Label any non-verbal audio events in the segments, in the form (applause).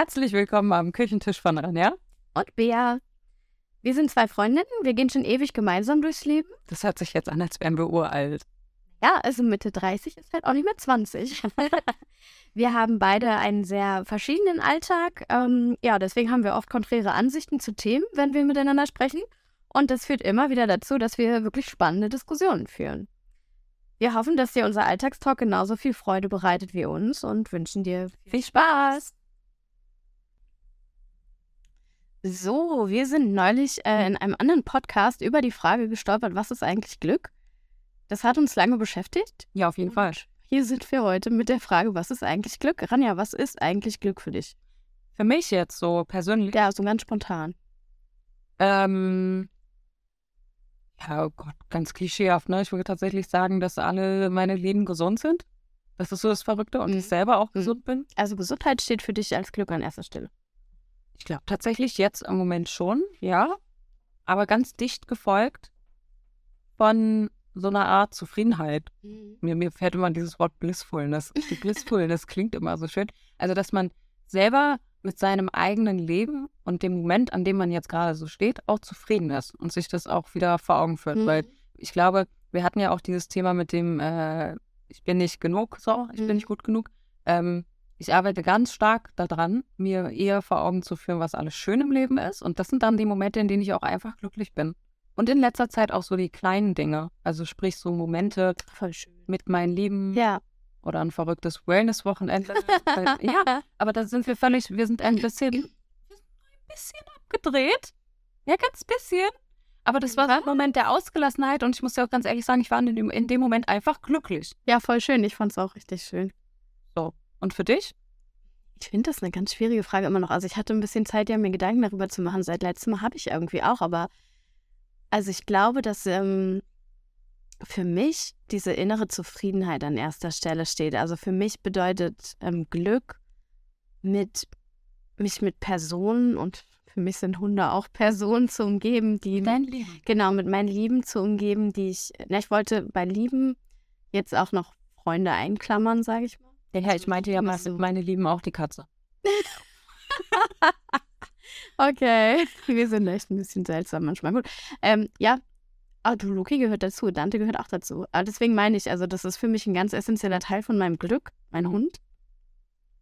Herzlich willkommen am Küchentisch von Anja. Und Bea. Wir sind zwei Freundinnen, wir gehen schon ewig gemeinsam durchs Leben. Das hört sich jetzt an, als wären wir uralt. Ja, also Mitte 30 ist halt auch nicht mehr 20. (laughs) wir haben beide einen sehr verschiedenen Alltag. Ähm, ja, deswegen haben wir oft konträre Ansichten zu Themen, wenn wir miteinander sprechen. Und das führt immer wieder dazu, dass wir wirklich spannende Diskussionen führen. Wir hoffen, dass dir unser Alltagstalk genauso viel Freude bereitet wie uns und wünschen dir viel Spaß. So, wir sind neulich äh, in einem anderen Podcast über die Frage gestolpert, was ist eigentlich Glück? Das hat uns lange beschäftigt. Ja, auf jeden Fall. Hier sind wir heute mit der Frage, was ist eigentlich Glück? Ranja, was ist eigentlich Glück für dich? Für mich jetzt so persönlich. Ja, so ganz spontan. Ähm, ja, oh Gott, ganz klischeehaft, ne? Ich würde tatsächlich sagen, dass alle meine Leben gesund sind. Das ist so das Verrückte und Mhm. ich selber auch Mhm. gesund bin. Also Gesundheit steht für dich als Glück an erster Stelle. Ich glaube tatsächlich jetzt im Moment schon, ja. Aber ganz dicht gefolgt von so einer Art Zufriedenheit. Mir, mir fällt immer dieses Wort Blissfulness. Die Blissfulness klingt immer so schön. Also, dass man selber mit seinem eigenen Leben und dem Moment, an dem man jetzt gerade so steht, auch zufrieden ist und sich das auch wieder vor Augen führt. Mhm. Weil ich glaube, wir hatten ja auch dieses Thema mit dem, äh, ich bin nicht genug, so, ich Mhm. bin nicht gut genug. Ähm, ich arbeite ganz stark daran, mir eher vor Augen zu führen, was alles schön im Leben ist. Und das sind dann die Momente, in denen ich auch einfach glücklich bin. Und in letzter Zeit auch so die kleinen Dinge. Also sprich so Momente mit meinen Lieben Ja. oder ein verrücktes Wellness-Wochenende. Weil- (laughs) ja, aber da sind wir völlig, wir sind ein bisschen, wir sind ein bisschen abgedreht. Ja, ganz bisschen. Aber das war so ein Moment der Ausgelassenheit und ich muss ja auch ganz ehrlich sagen, ich war in dem, in dem Moment einfach glücklich. Ja, voll schön. Ich fand es auch richtig schön. Und für dich? Ich finde das eine ganz schwierige Frage immer noch. Also ich hatte ein bisschen Zeit, ja, mir Gedanken darüber zu machen. Seit letztem Mal habe ich irgendwie auch, aber also ich glaube, dass ähm, für mich diese innere Zufriedenheit an erster Stelle steht. Also für mich bedeutet ähm, Glück mit mich mit Personen und für mich sind Hunde auch (laughs) Personen zu umgeben, die Leben. genau mit meinen Lieben zu umgeben, die ich, na, ich wollte bei Lieben jetzt auch noch Freunde einklammern, sage ich mal. Ja, ich meinte ja so. meine Lieben auch die Katze. (laughs) Okay, wir sind echt ein bisschen seltsam manchmal. Gut, ähm, ja, ah, du, Loki gehört dazu, Dante gehört auch dazu. Aber deswegen meine ich, also das ist für mich ein ganz essentieller Teil von meinem Glück, mein Hund.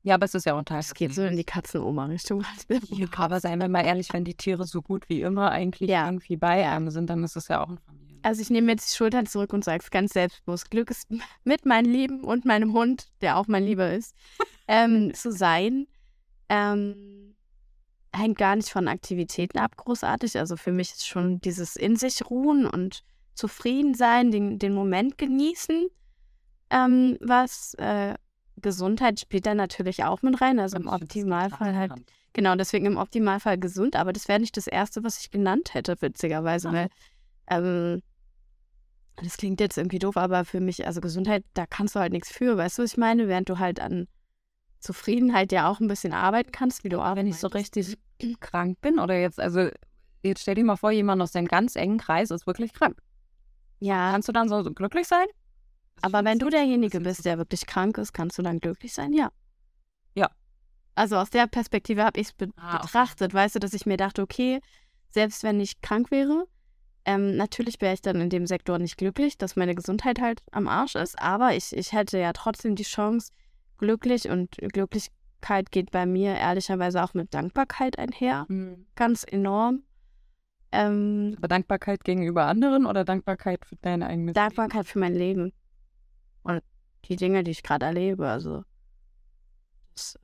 Ja, aber es ist ja auch ein Teil. Es geht so in die Katzenoma-Richtung. (laughs) Ja, aber seien wir mal ehrlich, wenn die Tiere so gut wie immer eigentlich Ja. irgendwie bei einem sind, dann ist es ja auch ein. Also ich nehme jetzt die Schultern zurück und sage es ganz selbstbewusst. Glück ist (laughs) mit meinem Lieben und meinem Hund, der auch mein Lieber ist, ähm, (laughs) zu sein. Ähm, hängt gar nicht von Aktivitäten ab, großartig. Also für mich ist schon dieses in sich ruhen und zufrieden sein, den, den Moment genießen. Ähm, was äh, Gesundheit spielt da natürlich auch mit rein. Also im Optimalfall halt. Genau, deswegen im Optimalfall gesund, aber das wäre nicht das Erste, was ich genannt hätte, witzigerweise, weil ähm, das klingt jetzt irgendwie doof, aber für mich, also Gesundheit, da kannst du halt nichts für, weißt du, was ich meine? Während du halt an Zufriedenheit ja auch ein bisschen arbeiten kannst, wie du auch wenn ich so richtig (clears throat) krank bin oder jetzt, also jetzt stell dir mal vor, jemand aus deinem ganz engen Kreis ist wirklich krank. Ja, Kannst du dann so, so glücklich sein? aber wenn du derjenige bist, ist der wirklich krank ist, kannst du dann glücklich sein? Ja. Ja. Also aus der Perspektive habe ich es be Ah, okay. betrachtet, weißt du, dass ich mir dachte, okay, selbst wenn ich krank wäre, ähm, natürlich wäre ich dann in dem Sektor nicht glücklich, dass meine Gesundheit halt am Arsch ist, aber ich, ich hätte ja trotzdem die Chance, glücklich und Glücklichkeit geht bei mir ehrlicherweise auch mit Dankbarkeit einher, Hm. ganz enorm. Ähm, Aber Dankbarkeit gegenüber anderen oder Dankbarkeit für dein eigenes Dankbarkeit für mein Leben und die Dinge, die ich gerade erlebe. Also das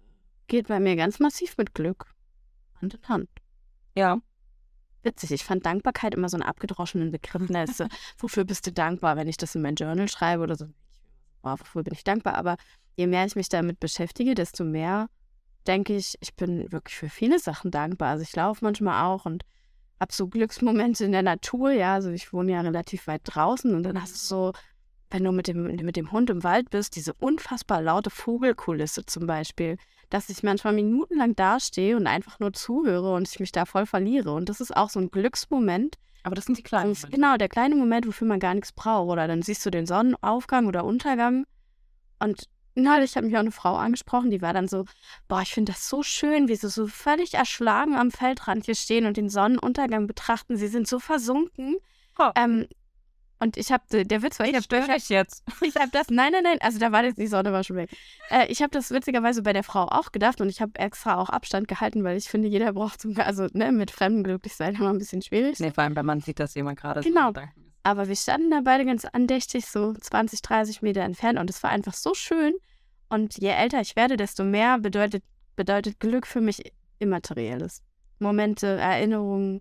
geht bei mir ganz massiv mit Glück Hand in Hand. Ja. Witzig, ich fand Dankbarkeit immer so einen abgedroschenen Begriff. Ne? Ist (laughs) wofür bist du dankbar, wenn ich das in mein Journal schreibe oder so? Boah, wofür bin ich dankbar? Aber je mehr ich mich damit beschäftige, desto mehr denke ich, ich bin wirklich für viele Sachen dankbar. Also ich laufe manchmal auch und habe so Glücksmomente in der Natur. Ja, also ich wohne ja relativ weit draußen und dann hast du so, wenn du mit dem, mit dem Hund im Wald bist, diese unfassbar laute Vogelkulisse zum Beispiel, dass ich manchmal minutenlang dastehe und einfach nur zuhöre und ich mich da voll verliere. Und das ist auch so ein Glücksmoment. Aber das sind die kleinen. Ist genau der kleine Moment, wofür man gar nichts braucht. Oder dann siehst du den Sonnenaufgang oder Untergang und neulich hat mich auch eine Frau angesprochen, die war dann so, boah, ich finde das so schön, wie sie so völlig erschlagen am Feldrand hier stehen und den Sonnenuntergang betrachten. Sie sind so versunken. Oh. Ähm, und ich habe, der Witz war, ich habe ich jetzt. (laughs) Ich habe das, nein, nein, nein, also da war das, die Sonne war schon weg. Äh, ich habe das witzigerweise bei der Frau auch gedacht und ich habe extra auch Abstand gehalten, weil ich finde, jeder braucht zum, also ne, mit Fremden glücklich sein immer ein bisschen schwierig. Nee, vor allem, wenn man sieht, dass jemand gerade genau. so Aber wir standen da beide ganz andächtig, so 20, 30 Meter entfernt und es war einfach so schön. Und je älter ich werde, desto mehr bedeutet, bedeutet Glück für mich Immaterielles. Momente, Erinnerungen,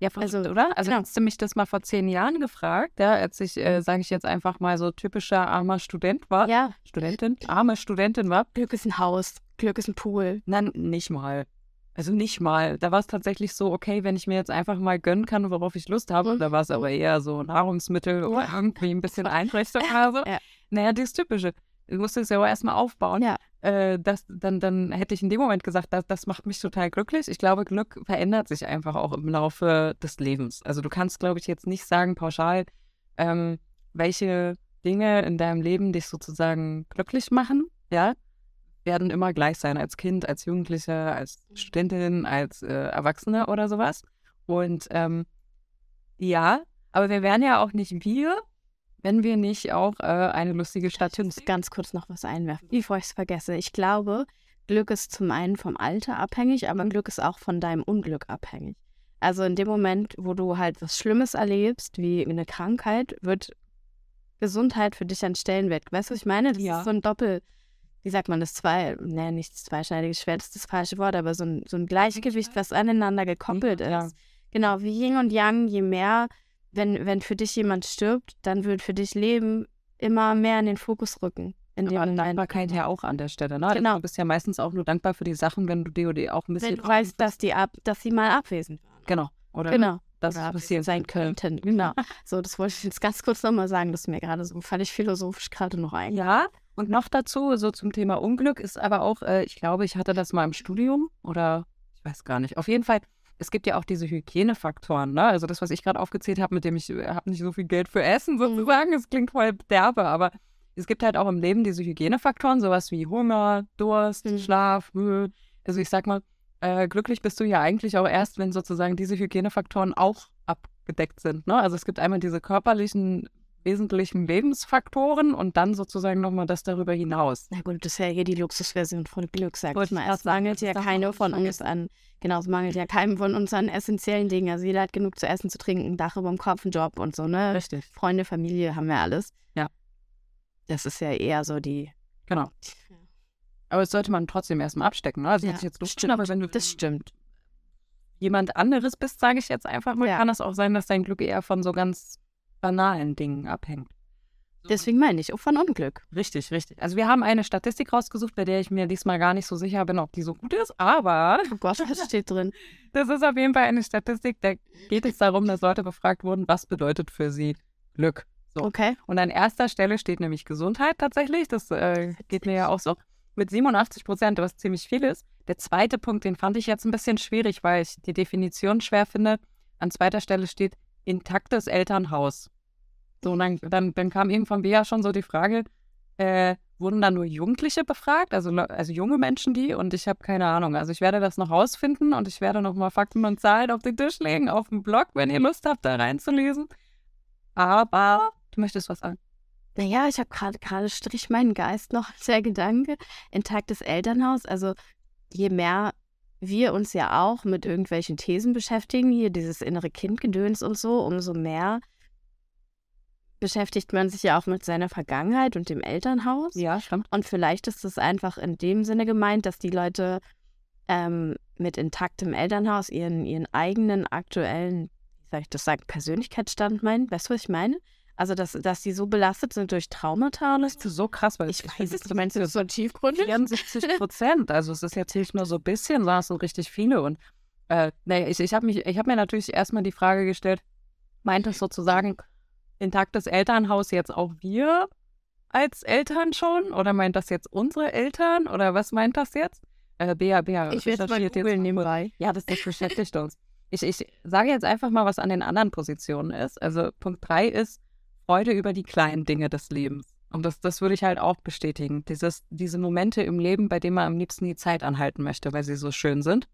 ja, also, oder? Also genau. hast du mich das mal vor zehn Jahren gefragt, ja, als ich, äh, sage ich jetzt einfach mal so typischer armer Student war. Ja. Studentin, arme Studentin war. Glück ist ein Haus, Glück ist ein Pool. Nein, nicht mal. Also nicht mal. Da war es tatsächlich so, okay, wenn ich mir jetzt einfach mal gönnen kann, worauf ich Lust habe, mhm. da war es aber eher so Nahrungsmittel oder irgendwie ein bisschen (laughs) Einrichtung so. Ja. Naja, das Typische. Du musst es ja auch erstmal aufbauen. Ja äh, das, dann, dann hätte ich in dem Moment gesagt, das, das macht mich total glücklich. Ich glaube, Glück verändert sich einfach auch im Laufe des Lebens. Also du kannst, glaube ich, jetzt nicht sagen pauschal, ähm, welche Dinge in deinem Leben dich sozusagen glücklich machen, ja, werden immer gleich sein als Kind, als Jugendliche, als mhm. Studentin, als äh, Erwachsene oder sowas. Und ähm, ja, aber wir wären ja auch nicht wir, wenn wir nicht auch äh, eine lustige Stadt Ich muss ganz kurz noch was einwerfen, bevor ich es vergesse. Ich glaube, Glück ist zum einen vom Alter abhängig, aber Glück ist auch von deinem Unglück abhängig. Also in dem Moment, wo du halt was Schlimmes erlebst, wie eine Krankheit, wird Gesundheit für dich ein Stellenwert. Weißt du, was ich meine? Das ja. ist so ein Doppel, wie sagt man das, zwei, ne, nicht zweischneidiges Schwert ist das falsche Wort, aber so ein, so ein Gleichgewicht, was aneinander gekoppelt ja. ist. Genau, wie Yin und Yang, je mehr wenn, wenn für dich jemand stirbt, dann wird für dich Leben immer mehr in den Fokus rücken. In dem Aber Dankbarkeit ja auch an der Stelle. Ne? Genau. Du bist ja meistens auch nur dankbar für die Sachen, wenn du oder auch ein bisschen. Wenn du weißt, dass, die ab, dass sie mal abwesend waren. Genau. Oder genau. Das oder passieren sein könnten. Genau. so, das wollte ich jetzt ganz kurz nochmal sagen. Das ist mir gerade so völlig philosophisch gerade noch ein. Ja, und noch dazu, so zum Thema Unglück, ist aber auch, äh, ich glaube, ich hatte das mal im Studium oder ich weiß gar nicht. Auf jeden Fall es gibt ja auch diese Hygienefaktoren, ne? Also das, was ich gerade aufgezählt habe, mit dem ich äh, habe nicht so viel Geld für Essen mhm. sozusagen, es klingt voll derbe, aber es gibt halt auch im Leben diese Hygienefaktoren, sowas wie Hunger, Durst, mhm. Schlaf, Mühe. Also ich sag mal, äh, glücklich bist du ja eigentlich auch erst, wenn sozusagen diese Hygienefaktoren auch abgedeckt sind. Ne? Also es gibt einmal diese körperlichen wesentlichen Lebensfaktoren und dann sozusagen nochmal das darüber hinaus. Na gut, das ist ja hier die Luxusversion von Glück, sag ich mal. Es mangelt ja keiner von uns an, genau, es mangelt ja keinem von uns an essentiellen Dingen. Also jeder hat genug zu essen, zu trinken, ein Dach über dem Kopf, einen Job und so, ne? Richtig. Freunde, Familie haben wir alles. Ja. Das ist ja eher so die. Genau. Aber das sollte man trotzdem erstmal abstecken, ne? Also ja, jetzt das stimmt, aber wenn du das stimmt. jemand anderes bist, sage ich jetzt einfach mal, ja. kann es auch sein, dass dein Glück eher von so ganz banalen Dingen abhängt. Deswegen meine ich, auch von Unglück. Richtig, richtig. Also wir haben eine Statistik rausgesucht, bei der ich mir diesmal gar nicht so sicher bin, ob die so gut ist, aber... Oh Gott, was steht drin? (laughs) Das ist auf jeden Fall eine Statistik, da geht es darum, dass Leute befragt wurden, was bedeutet für sie Glück. So. Okay. Und an erster Stelle steht nämlich Gesundheit tatsächlich. Das äh, geht mir ja auch so. Mit 87 Prozent, was ziemlich viel ist. Der zweite Punkt, den fand ich jetzt ein bisschen schwierig, weil ich die Definition schwer finde. An zweiter Stelle steht intaktes Elternhaus. So, und dann, dann, dann kam irgendwann Bea schon so die Frage, äh, wurden da nur Jugendliche befragt, also, also junge Menschen die? Und ich habe keine Ahnung. Also ich werde das noch rausfinden und ich werde noch mal Fakten und Zahlen auf den Tisch legen, auf dem Blog, wenn ihr Lust habt, da reinzulesen. Aber du möchtest was sagen. Naja, ich habe gerade gerade strich meinen Geist noch der Gedanke, intaktes Elternhaus. Also je mehr wir uns ja auch mit irgendwelchen Thesen beschäftigen, hier dieses innere Kindgedöns und so, umso mehr beschäftigt man sich ja auch mit seiner Vergangenheit und dem Elternhaus. Ja, stimmt. Und vielleicht ist es einfach in dem Sinne gemeint, dass die Leute ähm, mit intaktem Elternhaus ihren, ihren eigenen aktuellen, wie soll ich das sagen, Persönlichkeitsstand meinen. Weißt du, was ich meine? Also, dass, dass die so belastet sind durch Traumata und das ist so krass, weil ich, ich weiß es, du meinst das so tiefgründig? 74 Prozent. Also, es ist jetzt nicht nur so ein bisschen, sondern es sind richtig viele. Und äh, nee, ich, ich habe hab mir natürlich erstmal die Frage gestellt, meint das sozusagen intaktes Elternhaus jetzt auch wir als Eltern schon? Oder meint das jetzt unsere Eltern? Oder was meint das jetzt? Äh, Bea, Bea, ich werde mal googeln nebenbei. Ja, das, das beschäftigt uns. Ich, ich sage jetzt einfach mal, was an den anderen Positionen ist. Also Punkt 3 ist, Freude über die kleinen Dinge des Lebens. Und das, das würde ich halt auch bestätigen. Dieses, diese Momente im Leben, bei denen man am liebsten die Zeit anhalten möchte, weil sie so schön sind.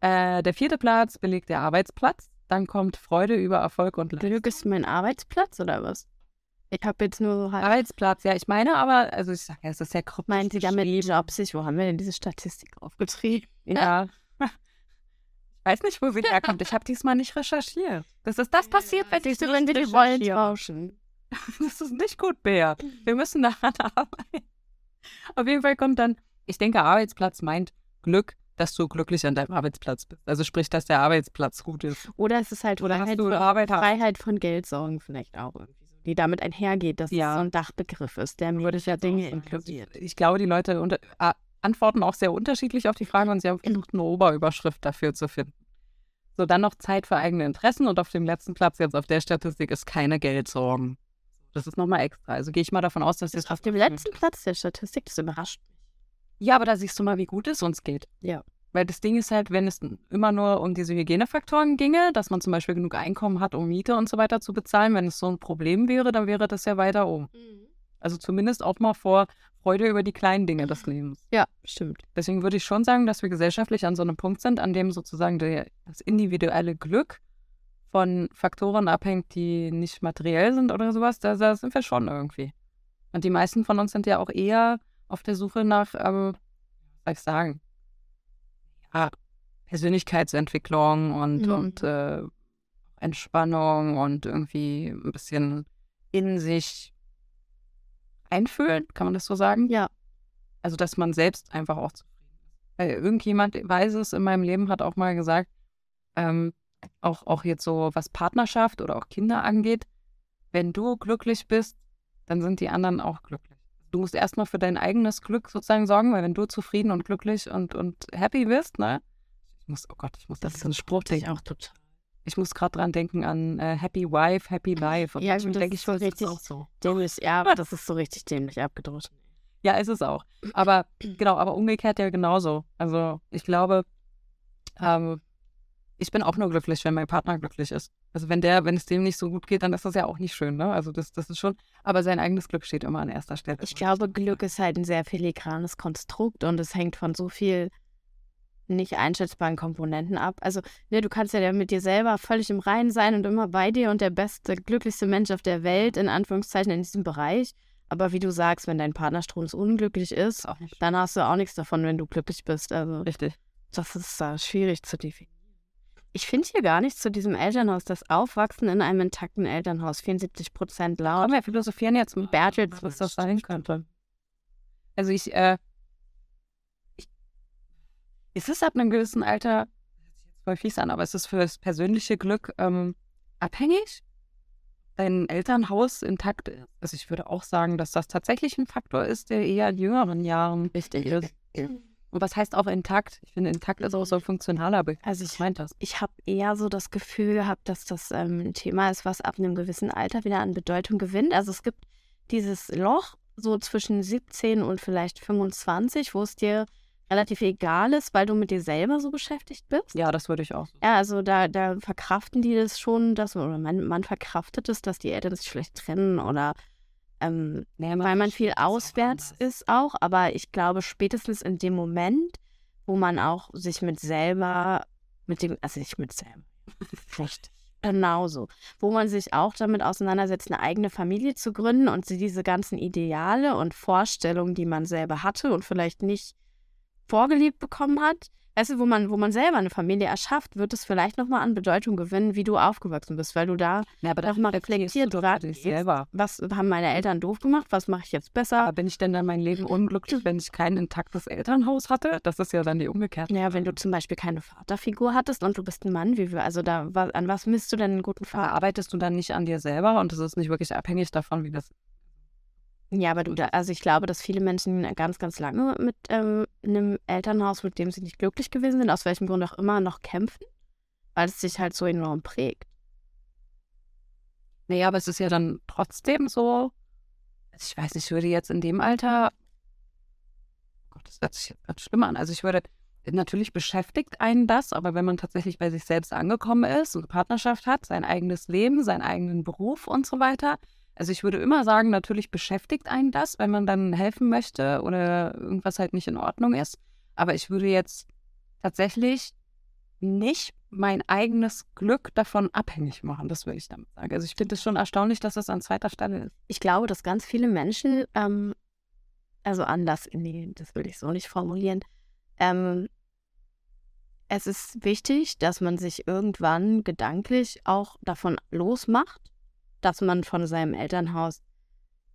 Äh, der vierte Platz belegt der Arbeitsplatz. Dann kommt Freude über Erfolg und Glück ist mein Arbeitsplatz oder was? Ich habe jetzt nur so halt. Arbeitsplatz, ja, ich meine aber, also ich sage, ja, es ist ja kryptisch. Meint Sie damit Jobs? Wo haben wir denn diese Statistik aufgetrieben? Ja. (laughs) weiß nicht, wo sie herkommt. Ich habe diesmal nicht recherchiert. Das ist das passiert, wenn, ich, wir die Rollen tauschen. Das ist nicht gut, Bea. Wir müssen daran arbeiten. Auf jeden Fall kommt dann, ich denke, Arbeitsplatz meint Glück, dass du glücklich an deinem Arbeitsplatz bist. Also sprich, dass der Arbeitsplatz gut ist. Oder es ist halt Oder Freiheit, du Arbeit Freiheit von Geld sorgen vielleicht auch irgendwie die damit einhergeht, dass ja. es so ein Dachbegriff ist, der würde ja Dinge inkludiert. Ich glaube, die Leute unter, äh, antworten auch sehr unterschiedlich auf die Frage und sie haben versucht, eine Oberüberschrift dafür zu finden. So, dann noch Zeit für eigene Interessen und auf dem letzten Platz jetzt auf der Statistik ist keine Geldsorgen. Das ist nochmal extra. Also gehe ich mal davon aus, dass es auf dem letzten Platz der Statistik, das überrascht mich. Ja, aber da siehst du mal, wie gut es uns geht. Ja. Weil das Ding ist halt, wenn es immer nur um diese Hygienefaktoren ginge, dass man zum Beispiel genug Einkommen hat, um Miete und so weiter zu bezahlen, wenn es so ein Problem wäre, dann wäre das ja weiter oben. Mhm. Also zumindest auch mal vor Freude über die kleinen Dinge des Lebens. Ja, stimmt. Deswegen würde ich schon sagen, dass wir gesellschaftlich an so einem Punkt sind, an dem sozusagen der, das individuelle Glück von Faktoren abhängt, die nicht materiell sind oder sowas, da, da, sind wir schon irgendwie. Und die meisten von uns sind ja auch eher auf der Suche nach, ähm, was soll ich sagen, ja, Persönlichkeitsentwicklung und, mhm. und äh, Entspannung und irgendwie ein bisschen in sich einfühlen, kann man das so sagen? Ja. Also, dass man selbst einfach auch zufrieden ist. Weil irgendjemand weiß es in meinem Leben, hat auch mal gesagt, ähm, auch, auch jetzt so was Partnerschaft oder auch Kinder angeht, wenn du glücklich bist, dann sind die anderen auch glücklich. Du musst erstmal für dein eigenes Glück sozusagen sorgen, weil wenn du zufrieden und glücklich und, und happy bist, ne? Ich muss, oh Gott, ich muss das, das ist ein Spruch, den ich auch total. Ich muss gerade dran denken an äh, Happy Wife, Happy Life. Und ja, ich denke, ich so richtig auch so. Dämlich, ja, aber (laughs) das ist so richtig dämlich abgedruckt. Ja, ist es auch. Aber (clears throat) genau, aber umgekehrt ja genauso. Also ich glaube, ähm, ich bin auch nur glücklich, wenn mein Partner glücklich ist. Also wenn der, wenn es dem nicht so gut geht, dann ist das ja auch nicht schön, ne? Also das, das ist schon, aber sein eigenes Glück steht immer an erster Stelle. Ich glaube, Glück ist halt ein sehr filigranes Konstrukt und es hängt von so viel nicht einschätzbaren Komponenten ab. Also, ne, du kannst ja mit dir selber völlig im Reinen sein und immer bei dir und der beste, glücklichste Mensch auf der Welt, in Anführungszeichen, in diesem Bereich. Aber wie du sagst, wenn dein Partner unglücklich ist, dann hast du auch nichts davon, wenn du glücklich bist. Also, Richtig. Das ist uh, schwierig zu definieren. Ich finde hier gar nichts zu diesem Elternhaus. Das Aufwachsen in einem intakten Elternhaus, 74 Prozent laut. Aber wir philosophieren jetzt mit Bertels, was das sein könnte. Also ich, äh, ist es ab einem gewissen Alter, jetzt voll fies an, aber ist es für das persönliche Glück ähm, abhängig? Dein Elternhaus intakt ist? Also ich würde auch sagen, dass das tatsächlich ein Faktor ist, der eher in jüngeren Jahren wichtig ist. Und was heißt auch intakt? Ich finde, intakt ist auch so ein funktionaler Begriff. Also ich meinte das. Ich habe eher so das Gefühl gehabt, dass das ähm, ein Thema ist, was ab einem gewissen Alter wieder an Bedeutung gewinnt. Also es gibt dieses Loch so zwischen 17 und vielleicht 25, wo es dir relativ egal ist, weil du mit dir selber so beschäftigt bist. Ja, das würde ich auch. Ja, also da, da verkraften die das schon, dass, oder man, man verkraftet es, dass die Eltern sich vielleicht trennen oder ähm, naja, weil man viel auswärts auch ist auch, aber ich glaube spätestens in dem Moment, wo man auch sich mit selber, mit dem, also nicht mit selber, (laughs) schlecht, genauso, wo man sich auch damit auseinandersetzt, eine eigene Familie zu gründen und diese ganzen Ideale und Vorstellungen, die man selber hatte und vielleicht nicht vorgelebt bekommen hat, weißt du, wo man, wo man selber eine Familie erschafft, wird es vielleicht nochmal an Bedeutung gewinnen, wie du aufgewachsen bist, weil du da ja, aber nochmal reflektiert dich selber. Was haben meine Eltern doof gemacht? Was mache ich jetzt besser? Aber bin ich denn dann mein Leben unglücklich, wenn ich kein intaktes Elternhaus hatte? Das ist ja dann die umgekehrte. Ja, wenn du zum Beispiel keine Vaterfigur hattest und du bist ein Mann, wie wir, also da, an was misst du denn einen guten Vater? Arbeitest du dann nicht an dir selber und es ist nicht wirklich abhängig davon, wie das ja, aber du, also ich glaube, dass viele Menschen ganz, ganz lange mit ähm, einem Elternhaus, mit dem sie nicht glücklich gewesen sind, aus welchem Grund auch immer, noch kämpfen, weil es sich halt so enorm prägt. Naja, aber es ist ja dann trotzdem so, also ich weiß nicht, ich würde jetzt in dem Alter, oh Gott, das hört sich ganz schlimm an, also ich würde, natürlich beschäftigt einen das, aber wenn man tatsächlich bei sich selbst angekommen ist und eine Partnerschaft hat, sein eigenes Leben, seinen eigenen Beruf und so weiter, Also ich würde immer sagen, natürlich beschäftigt einen das, wenn man dann helfen möchte oder irgendwas halt nicht in Ordnung ist. Aber ich würde jetzt tatsächlich nicht mein eigenes Glück davon abhängig machen. Das würde ich damit sagen. Also ich finde es schon erstaunlich, dass das an zweiter Stelle ist. Ich glaube, dass ganz viele Menschen, ähm, also anders, nee, das will ich so nicht formulieren. Ähm, es ist wichtig, dass man sich irgendwann gedanklich auch davon losmacht, dass man von seinem Elternhaus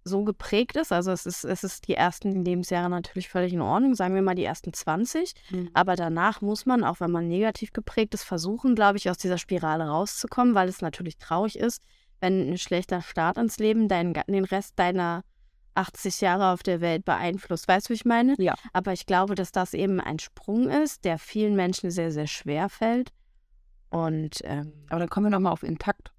so geprägt ist. Also es ist, es ist die ersten Lebensjahre natürlich völlig in Ordnung, sagen wir mal die ersten 20. Mhm. Aber danach muss man, auch wenn man negativ geprägt ist, versuchen, glaube ich, aus dieser Spirale rauszukommen, weil es natürlich traurig ist, wenn ein schlechter Start ins Leben deinen, den Rest deiner 80 Jahre auf der Welt beeinflusst. Weißt du, wie ich meine? Ja. Aber ich glaube, dass das eben ein Sprung ist, der vielen Menschen sehr, sehr schwer fällt. Und ähm, aber dann kommen wir nochmal auf intakt.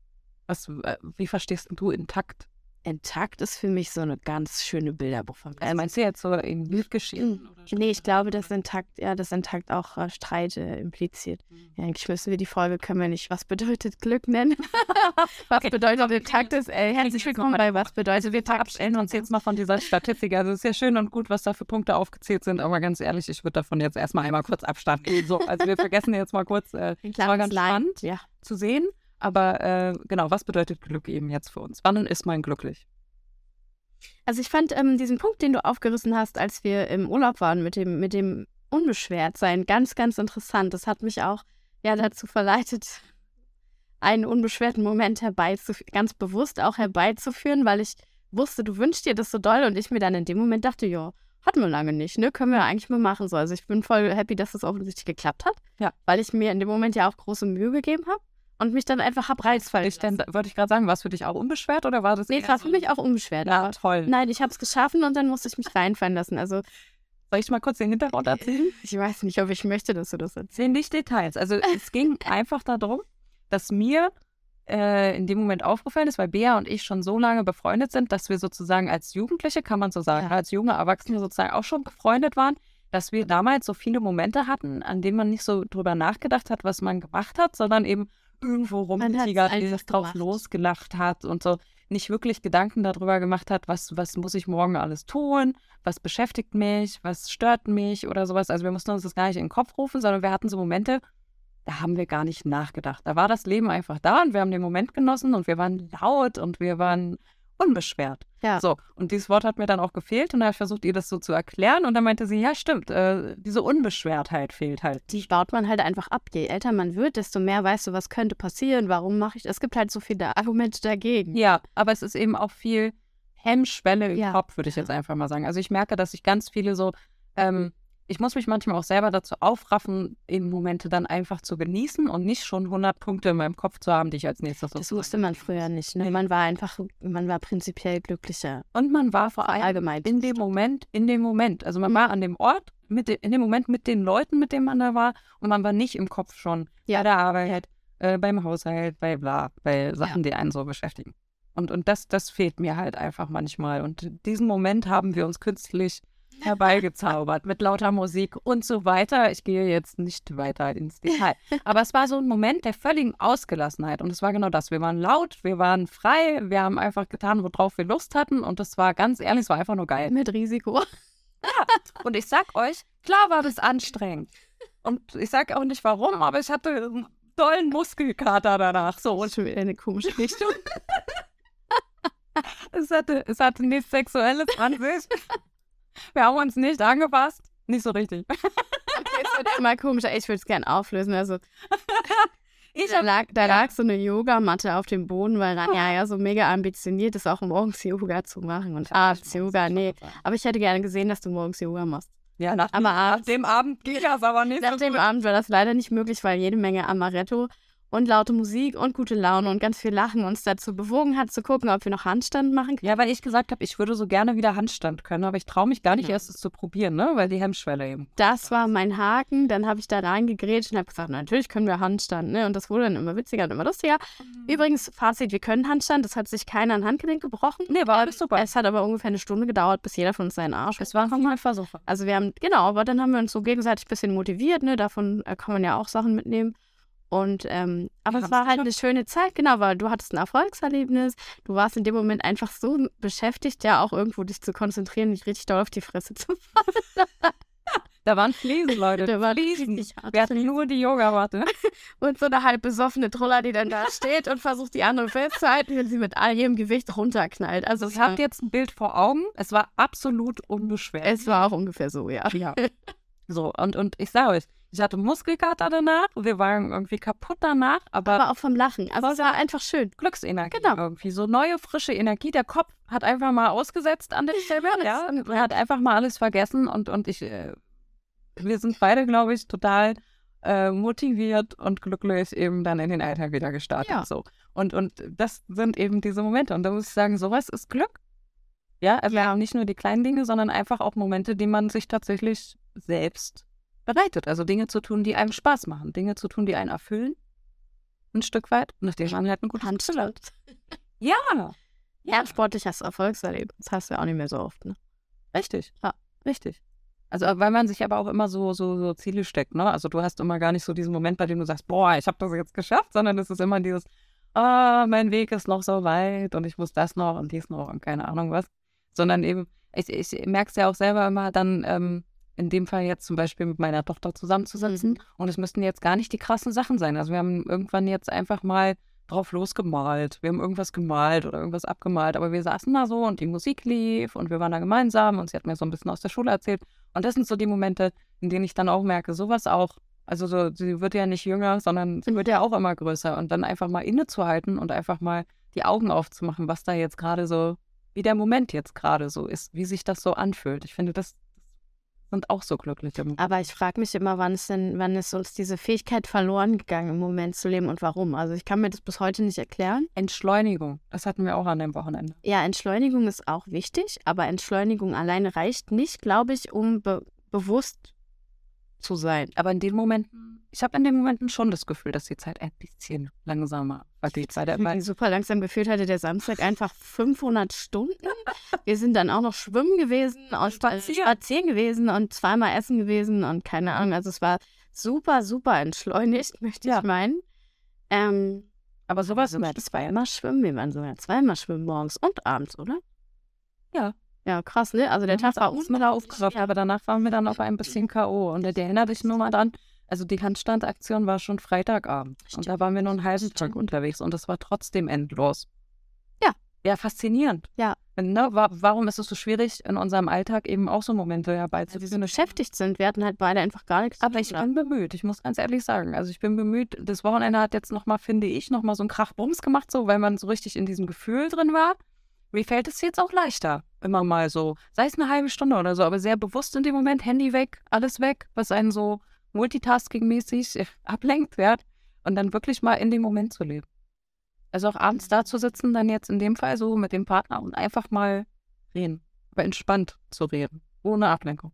Was, äh, wie verstehst du intakt? Intakt ist für mich so eine ganz schöne Bilderbuchvermittlung. Äh, meinst du jetzt so in Bildgeschehen? Hm. Nee, ich glaube, dass Intakt, ja, dass Intakt auch äh, Streit äh, impliziert. Mhm. Ja, eigentlich müssen wir die Folge, können wir nicht, was bedeutet Glück nennen? (laughs) was okay. bedeutet Intakt ist? Äh, herzlich willkommen bei Was bedeutet Wir verabschieden uns jetzt mal von dieser Statistik. Also es ist ja schön und gut, was da für Punkte aufgezählt sind, aber ganz ehrlich, ich würde davon jetzt erstmal einmal kurz Abstand nehmen. So, also wir vergessen jetzt mal kurz, äh, war ganz spannend ja. zu sehen. Aber äh, genau, was bedeutet Glück eben jetzt für uns? Wann ist man glücklich? Also ich fand ähm, diesen Punkt, den du aufgerissen hast, als wir im Urlaub waren mit dem, mit dem Unbeschwertsein, ganz, ganz interessant. Das hat mich auch ja dazu verleitet, einen unbeschwerten Moment herbeizuführen, ganz bewusst auch herbeizuführen, weil ich wusste, du wünschst dir das so doll und ich mir dann in dem Moment dachte, ja, hatten wir lange nicht, ne? Können wir eigentlich mal machen so. Also ich bin voll happy, dass das offensichtlich geklappt hat. Ja. Weil ich mir in dem Moment ja auch große Mühe gegeben habe und mich dann einfach hab reizfallen ich dann, Wollte ich gerade sagen, war es für dich auch unbeschwert oder war das? Nee, es war für mich auch unbeschwert. Ja, toll. Nein, ich habe es geschaffen und dann musste ich mich reinfallen lassen. Also soll ich mal kurz den Hintergrund erzählen? (laughs) Ich weiß nicht, ob ich möchte, dass du das erzählst. Nicht Details. Also (laughs) es ging einfach darum, dass mir äh, in dem Moment aufgefallen ist, weil Bea und ich schon so lange befreundet sind, dass wir sozusagen als Jugendliche, kann man so sagen, ja. als junge Erwachsene sozusagen auch schon befreundet waren, dass wir damals so viele Momente hatten, an denen man nicht so drüber nachgedacht hat, was man gemacht hat, sondern eben irgendwo rumgetigert ist, drauf losgelacht hat und so nicht wirklich Gedanken darüber gemacht hat, was, was muss ich morgen alles tun, was beschäftigt mich, was stört mich oder sowas. Also wir mussten uns das gar nicht in den Kopf rufen, sondern wir hatten so Momente, da haben wir gar nicht nachgedacht. Da war das Leben einfach da und wir haben den Moment genossen und wir waren laut und wir waren unbeschwert. Ja. So, und dieses Wort hat mir dann auch gefehlt und da habe ich versucht, ihr das so zu erklären und dann meinte sie, ja, stimmt, äh, diese Unbeschwertheit fehlt halt. Die baut man halt einfach ab. Je älter man wird, desto mehr weißt du, was könnte passieren, warum mache ich das. Es gibt halt so viele Argumente dagegen. Ja, aber es ist eben auch viel Hemmschwelle im ja. Kopf, würde ich jetzt einfach mal sagen. Also ich merke, dass ich ganz viele so ähm, ich muss mich manchmal auch selber dazu aufraffen, eben Momente dann einfach zu genießen und nicht schon 100 Punkte in meinem Kopf zu haben, die ich als nächstes Das wusste man früher nicht. Ne? Man war einfach, man war prinzipiell glücklicher. Und man war vor allem allgemein in dem Moment, in dem Moment. Also man war an dem Ort, mit de, in dem Moment mit den Leuten, mit denen man da war und man war nicht im Kopf schon ja. bei der Arbeit, äh, beim Haushalt, bei bla, bei Sachen, ja. die einen so beschäftigen. Und, und das, das fehlt mir halt einfach manchmal. Und diesen Moment haben wir uns künstlich herbeigezaubert mit lauter Musik und so weiter. Ich gehe jetzt nicht weiter ins Detail. (laughs) Aber es war so ein Moment der völligen Ausgelassenheit. Und es war genau das. Wir waren laut, wir waren frei, wir haben einfach getan, worauf wir Lust hatten. Und das war ganz ehrlich, es war einfach nur geil. Mit Risiko. Ja. Und ich sag euch, klar war das anstrengend. Und ich sag auch nicht warum, aber ich hatte einen tollen Muskelkater danach. So. Und schon wieder eine komische Richtung. (laughs) es, hatte, es hatte nichts Sexuelles an sich. Wir haben uns nicht angepasst. Nicht so richtig. Okay, es wird immer komischer. Ich würde es gerne auflösen. Also, (laughs) ich da, lag, da lag so eine Yogamatte auf dem Boden, weil Rania ja so mega ambitioniert ist, auch morgens Yoga zu machen und abends Yoga. Nee, aber ich hätte gerne gesehen, dass du morgens Yoga machst. Ja, nach, aber abends, nach dem Abend ging das aber nicht. Nach so dem gut. Abend war das leider nicht möglich, weil jede Menge Amaretto und laute Musik und gute Laune und ganz viel Lachen uns dazu bewogen hat, zu gucken, ob wir noch Handstand machen können. Ja, weil ich gesagt habe, ich würde so gerne wieder Handstand können, aber ich traue mich gar nicht ja. erst es zu probieren, ne? weil die Hemmschwelle eben. Das war mein Haken. Dann habe ich da reingegrätscht und habe gesagt, natürlich können wir Handstand. Ne? Und das wurde dann immer witziger und immer lustiger. Mhm. Übrigens, Fazit, wir können Handstand. Das hat sich keiner an Handgelenk gebrochen. Nee, war alles super. Es hat aber ungefähr eine Stunde gedauert, bis jeder von uns seinen Arsch Es war einfach mal ein Versuch. Also wir haben, genau, aber dann haben wir uns so gegenseitig ein bisschen motiviert. Ne? Davon äh, kann man ja auch Sachen mitnehmen. Und ähm, aber es war halt eine schöne Zeit, genau, weil du hattest ein Erfolgserlebnis, du warst in dem Moment einfach so beschäftigt, ja auch irgendwo dich zu konzentrieren, nicht richtig doll auf die Fresse zu fallen. (laughs) Da waren Fliesen, Leute. Da waren Fliesen. Wir hatten nur die Yogamatte. (laughs) Und so eine halb besoffene Truller, die dann da (laughs) steht und versucht, die andere festzuhalten, wenn sie mit all ihrem Gewicht runterknallt. Also ihr habt jetzt ein Bild vor Augen. Es war absolut unbeschwert. es war auch ungefähr so, ja. Ja. So, und, und ich sage euch, ich hatte Muskelkater danach, wir waren irgendwie kaputt danach, aber, Aber auch vom Lachen. Also es war einfach schön. Glücksenergie Genau. irgendwie. So neue, frische Energie. Der Kopf hat einfach mal ausgesetzt an der Stelle. ja, er hat einfach mal alles vergessen und, und ich, äh, wir sind beide, glaube ich, total äh, motiviert und glücklich eben dann in den Alltag wieder gestartet. Ja. So. Und, und das sind eben diese Momente. Und da muss ich sagen, sowas ist Glück. Ja, also Ja. nicht nur die kleinen Dinge, sondern einfach auch Momente, die man sich tatsächlich selbst bereitet. Also Dinge zu tun, die einem Spaß machen. Dinge zu tun, die einen erfüllen. Ein Stück weit. Und nachdem man halt ein gutes Gefühl. (laughs) Ja, Ja, sportliches Erfolgserlebnis. Das hast du ja auch nicht mehr so oft, ne? richtig. Ja. Richtig. Also, weil man sich aber auch immer so, so, so Ziele steckt, ne? Also, du hast immer gar nicht so diesen Moment, bei dem du sagst, boah, ich habe das jetzt geschafft, sondern es ist immer dieses, ah, mein Weg ist noch so weit und ich muss das noch und dies noch und keine Ahnung was. Sondern eben, ich, ich merke es ja auch selber immer dann, ähm, in dem Fall jetzt zum Beispiel mit meiner Tochter zusammenzusetzen. Mhm. Und es müssten jetzt gar nicht die krassen Sachen sein. Also wir haben irgendwann jetzt einfach mal drauf losgemalt. Wir haben irgendwas gemalt oder irgendwas abgemalt, aber wir saßen da so und die Musik lief und wir waren da gemeinsam und sie hat mir so ein bisschen aus der Schule erzählt. Und das sind so die Momente, in denen ich dann auch merke, sowas auch. Also so, sie wird ja nicht jünger, sondern sie wird ja auch immer größer. Und dann einfach mal innezuhalten und einfach mal die Augen aufzumachen, was da jetzt gerade so, wie der Moment jetzt gerade so ist, wie sich das so anfühlt. Ich finde, das sind auch so glückliche Momente. Aber ich frage mich immer, wann ist denn, wann ist uns diese Fähigkeit verloren gegangen, im Moment zu leben und warum? Also ich kann mir das bis heute nicht erklären. Entschleunigung, das hatten wir auch an dem Wochenende. Ja, Entschleunigung ist auch wichtig, aber Entschleunigung alleine reicht nicht, glaube ich, um be bewusst zu sein. Aber in den Momenten, ich habe in den Momenten schon das Gefühl, dass die Zeit ein bisschen langsamer. Weil der, (laughs) Weil weil, super langsam gefühlt hatte der Samstag einfach 500 Stunden. Wir sind dann auch noch schwimmen gewesen und Spazieren. spazieren, gewesen und zweimal essen gewesen und keine Ahnung. Also es war super, super entschleunigt, (laughs) möchte Ja. ich meinen. Ähm, aber sowas sogar zweimal schwimmen. Wir waren sogar zweimal schwimmen morgens und abends, oder? Ja. Ja, krass, ne? Also der Tag war unglaublich. aber danach waren wir dann auf ein bisschen K.O. Und der erinnert dich nur mal dran, also die Handstandaktion war schon Freitagabend. Und da waren wir nur einen halben Tag Stimmt. unterwegs und es war trotzdem endlos. Ja. Ja, faszinierend. Ja. Ne, wa warum ist es so schwierig, in unserem Alltag eben auch so Momente Weil wir so herbeizuführen? beschäftigt sind. Wir hatten halt beide einfach gar nichts Aber ich bin bemüht, ich muss ganz ehrlich sagen. Also ich bin bemüht, das Wochenende hat jetzt nochmal, finde ich, nochmal so einen Krachbums gemacht, so, weil man so richtig in diesem Gefühl drin war. Mir fällt es jetzt auch leichter, immer mal so, sei es eine halbe Stunde oder so, aber sehr bewusst in dem Moment, Handy weg, alles weg, was einen so multitasking-mäßig (laughs) ablenkt, ja, und dann wirklich mal in dem Moment zu leben. Also auch abends da zu sitzen, dann jetzt in dem Fall so mit dem Partner und einfach mal reden, aber entspannt zu reden, ohne Ablenkung.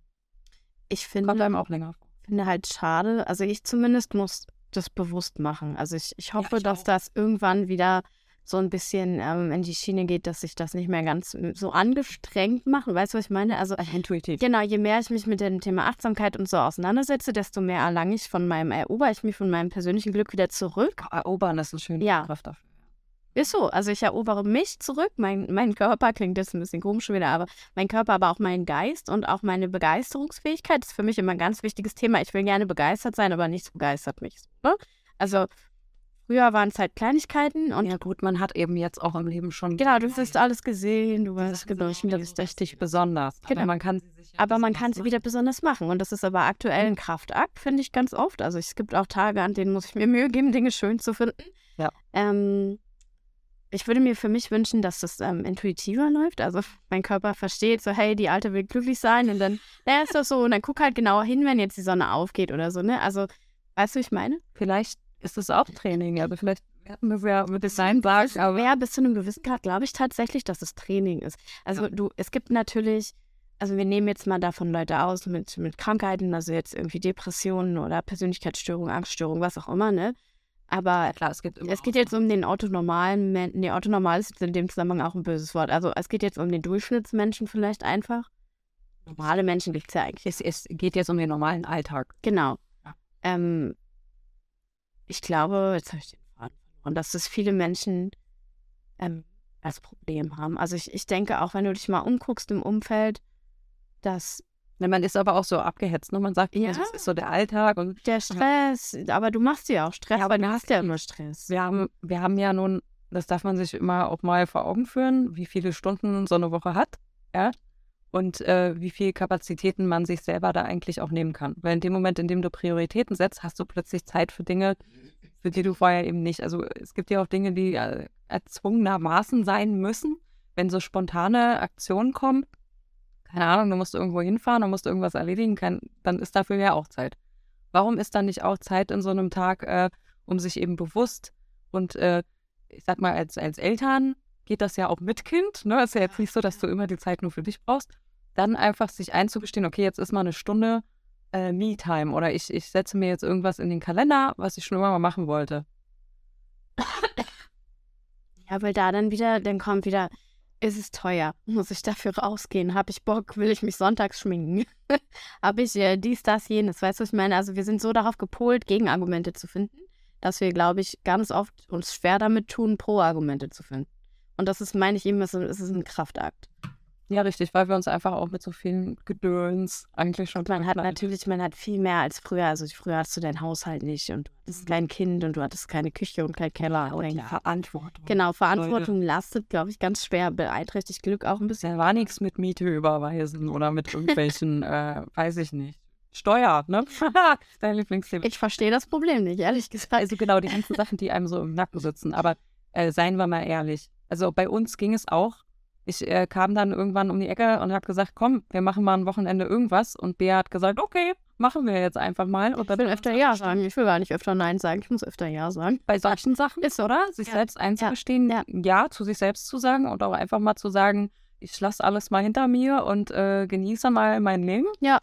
Ich Kommt finde, einem auch länger vor. finde halt schade, also ich zumindest muss das bewusst machen. Also ich, ich hoffe, ich dass auch. das irgendwann wieder so ein bisschen ähm, in die Schiene geht, dass ich das nicht mehr ganz äh, so angestrengt mache. Weißt du, was ich meine? Also Intuitiv. genau, je mehr ich mich mit dem Thema Achtsamkeit und so auseinandersetze, desto mehr erlange ich von meinem, erober ich mich von meinem persönlichen Glück wieder zurück. Erobern ist ein schöner Ja. Begriff dafür. Ist so. Also ich erobere mich zurück. Mein, mein Körper klingt jetzt ein bisschen komisch wieder, aber mein Körper, aber auch mein Geist und auch meine Begeisterungsfähigkeit ist für mich immer ein ganz wichtiges Thema. Ich will gerne begeistert sein, aber nichts begeistert mich. Ne? Also früher waren es halt Kleinigkeiten und Ja gut, man hat eben jetzt auch im Leben schon genau, du hast alles gesehen, du weißt genau, ich bin ist richtig besonders. Genau. Aber man kann aber man kann sie wieder besonders machen. Und das ist aber aktuell ein Kraftakt, finde ich ganz oft. Also es gibt auch Tage, an denen muss ich mir Mühe geben, Dinge schön zu finden. Ja. Ähm, ich würde mir für mich wünschen, dass das ähm, intuitiver läuft. Also mein Körper versteht so, hey, die Alte will glücklich sein und dann, naja, ist das so. Und dann guck halt genauer hin, wenn jetzt die Sonne aufgeht oder so, ne? Also, weißt du, wie ich meine? Vielleicht ist es auch Training, also vielleicht ja mit Design sagen, aber Ja, bis zu einem gewissen Grad glaube ich tatsächlich, dass es Training ist. Also du, es gibt natürlich, also wir nehmen jetzt mal davon Leute aus mit, mit Krankheiten, also jetzt irgendwie Depressionen oder Persönlichkeitsstörungen, Angststörungen, was auch immer, ne? Aber klar, es gibt es geht jetzt um den autonormalen Menschen, nee, autonormal ist in dem Zusammenhang auch ein böses Wort. Also es geht jetzt um den Durchschnittsmenschen vielleicht einfach. Normale Menschen gibt es ja eigentlich. es, es geht jetzt um den normalen Alltag. Genau. Ja. Ähm, ich glaube, jetzt habe ich den Faden verloren, dass das viele Menschen ähm, als Problem haben. Also ich, ich denke auch, wenn du dich mal umguckst im Umfeld, dass Ne, man ist aber auch so abgehetzt. Ne? Man sagt, ja. das ist so der Alltag. Und der Stress. Aber du machst ja auch Stress, ja, aber du hast ja immer Stress. Wir haben, wir haben ja nun, das darf man sich immer auch mal vor Augen führen, wie viele Stunden so eine Woche hat. Ja. Und äh, wie viel Kapazitäten man sich selber da eigentlich auch nehmen kann. Weil in dem Moment, in dem du Prioritäten setzt, hast du plötzlich Zeit für Dinge, für die du vorher eben nicht. Also es gibt ja auch Dinge, die äh, erzwungenermaßen sein müssen, wenn so spontane Aktionen kommen keine Ahnung, du musst irgendwo hinfahren, du musst irgendwas erledigen, kann, dann ist dafür ja auch Zeit. Warum ist dann nicht auch Zeit in so einem Tag, äh, um sich eben bewusst und äh, ich sag mal, als, als Eltern geht das ja auch mit Kind, ne? Ist ja jetzt nicht so, dass du immer die Zeit nur für dich brauchst. Dann einfach sich einzugestehen, okay, jetzt ist mal eine Stunde äh, Me-Time oder ich, ich setze mir jetzt irgendwas in den Kalender, was ich schon immer mal machen wollte. Ja, weil da dann wieder, dann kommt wieder, ist es teuer? Muss ich dafür rausgehen? Habe ich Bock? Will ich mich sonntags schminken? (laughs) Habe ich äh, dies, das, jenes? Weißt du, was ich meine? Also wir sind so darauf gepolt, Gegenargumente zu finden, dass wir, glaube ich, ganz oft uns schwer damit tun, Pro-Argumente zu finden. Und das ist, meine ich eben, es ist ein Kraftakt. Ja, richtig, weil wir uns einfach auch mit so vielen Gedöns eigentlich schon. Man hat natürlich, man hat viel mehr als früher. Also früher hast du deinen Haushalt nicht und du hattest kein Kind und du hattest keine Küche und kein Keller. Und die Verantwortung. Genau, Verantwortung Leute. lastet, glaube ich, ganz schwer, beeinträchtigt Glück auch ein bisschen. Da war nichts mit Miete überweisen oder mit irgendwelchen, (laughs) äh, weiß ich nicht. Steuer, ne? (laughs) Dein Lieblingsthema. Ich verstehe das Problem nicht, ehrlich gesagt. Also genau, die ganzen Sachen, die einem so im Nacken sitzen. Aber äh, seien wir mal ehrlich. Also bei uns ging es auch ich äh, kam dann irgendwann um die Ecke und habe gesagt, komm, wir machen mal ein Wochenende irgendwas. Und Bea hat gesagt, okay, machen wir jetzt einfach mal. Und ich will öfter Ja sagen. Ich will gar nicht öfter Nein sagen. Ich muss öfter Ja sagen. Bei solchen Sachen ist, oder? Sich ja. selbst einzugestehen, ja. ja. zu sich selbst zu sagen und auch einfach mal zu sagen, ich lasse alles mal hinter mir und äh, genieße mal mein Leben. Ja.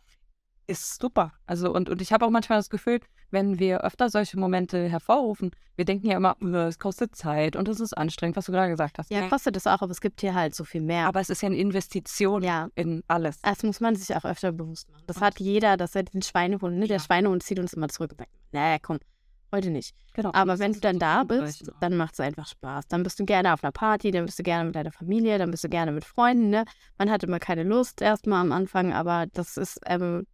Ist super. Also, und, und ich habe auch manchmal das Gefühl, wenn wir öfter solche Momente hervorrufen, wir denken ja immer, es kostet Zeit und es ist anstrengend, was du gerade gesagt hast. Ja, kostet es auch, aber es gibt hier halt so viel mehr. Aber es ist ja eine Investition ja. in alles. Das muss man sich auch öfter bewusst machen. Das hat jeder, das hat den Schweinehund, ne? Der Schweinehund zieht uns immer zurück. Nee, komm, heute nicht. Genau. Aber wenn du dann da bist, dann macht es einfach Spaß. Dann bist du gerne auf einer Party, dann bist du gerne mit deiner Familie, dann bist du gerne mit Freunden. Ne? Man hat immer keine Lust erstmal am Anfang, aber das ist ähm,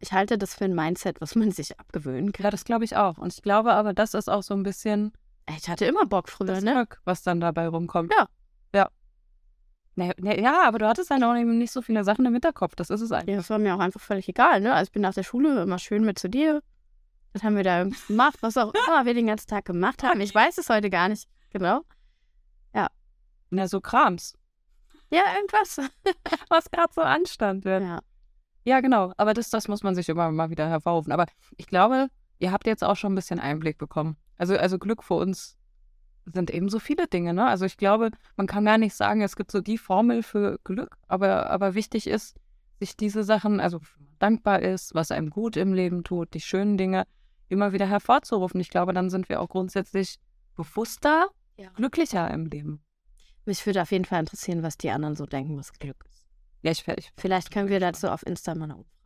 ich halte das für ein Mindset, was man sich abgewöhnen kann. Ja, das glaube ich auch. Und ich glaube aber, das ist auch so ein bisschen. Ich hatte immer Bock früher, das ne? Glück, was dann dabei rumkommt. Ja. Ja. Na, na, ja, aber du hattest dann auch nicht so viele Sachen im Hinterkopf. Das ist es eigentlich. Ja, das war mir auch einfach völlig egal, ne? Also ich bin nach der Schule immer schön mit zu dir. Das haben wir da gemacht, was auch (laughs) immer wir den ganzen Tag gemacht haben. Ich weiß es heute gar nicht genau. Ja. Na, so Krams. Ja, irgendwas. (laughs) was gerade so anstand wird. Ja. Ja, genau. Aber das, das muss man sich immer mal wieder hervorrufen. Aber ich glaube, ihr habt jetzt auch schon ein bisschen Einblick bekommen. Also, also Glück für uns sind eben so viele Dinge. Ne? Also ich glaube, man kann gar nicht sagen, es gibt so die Formel für Glück, aber, aber wichtig ist, sich diese Sachen, also dankbar ist, was einem gut im Leben tut, die schönen Dinge immer wieder hervorzurufen. Ich glaube, dann sind wir auch grundsätzlich bewusster, ja. glücklicher im Leben. Mich würde auf jeden Fall interessieren, was die anderen so denken, was Glück ist. Ja, ich, ich, Vielleicht können wir dazu auf Insta mal eine Umfrage.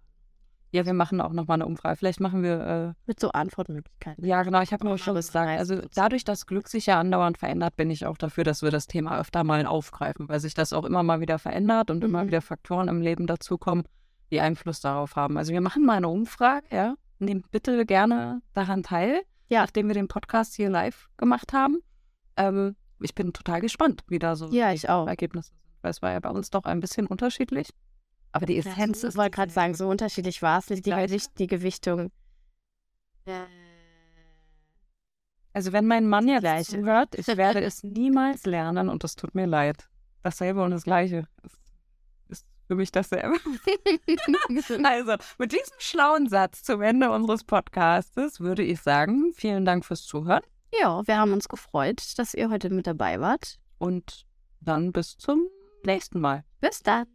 Ja, wir machen auch nochmal eine Umfrage. Vielleicht machen wir. Äh, Mit so Antwortmöglichkeiten. Ja, genau. Ich habe mir auch schon gesagt. Also, dadurch, dass Glück sich ja andauernd verändert, bin ich auch dafür, dass wir das Thema öfter mal aufgreifen, weil sich das auch immer mal wieder verändert und mhm. immer wieder Faktoren im Leben dazukommen, die Einfluss darauf haben. Also, wir machen mal eine Umfrage, ja. Nehmt bitte gerne daran teil, ja. nachdem wir den Podcast hier live gemacht haben. Ähm, ich bin total gespannt, wie da so ja, ich auch. Ergebnisse sind weil es war ja bei uns doch ein bisschen unterschiedlich. Aber die Essenz ja, ist. Ich wollte gerade sagen, so unterschiedlich war es nicht. Die, Gewicht, die Gewichtung. Also, wenn mein Mann jetzt Gleiche. zuhört, ich werde es (laughs) niemals lernen und es tut mir leid. Dasselbe und das Gleiche ist, ist für mich dasselbe. (laughs) also, mit diesem schlauen Satz zum Ende unseres Podcastes würde ich sagen, vielen Dank fürs Zuhören. Ja, wir haben uns gefreut, dass ihr heute mit dabei wart. Und dann bis zum nächsten Mal. Bis dann.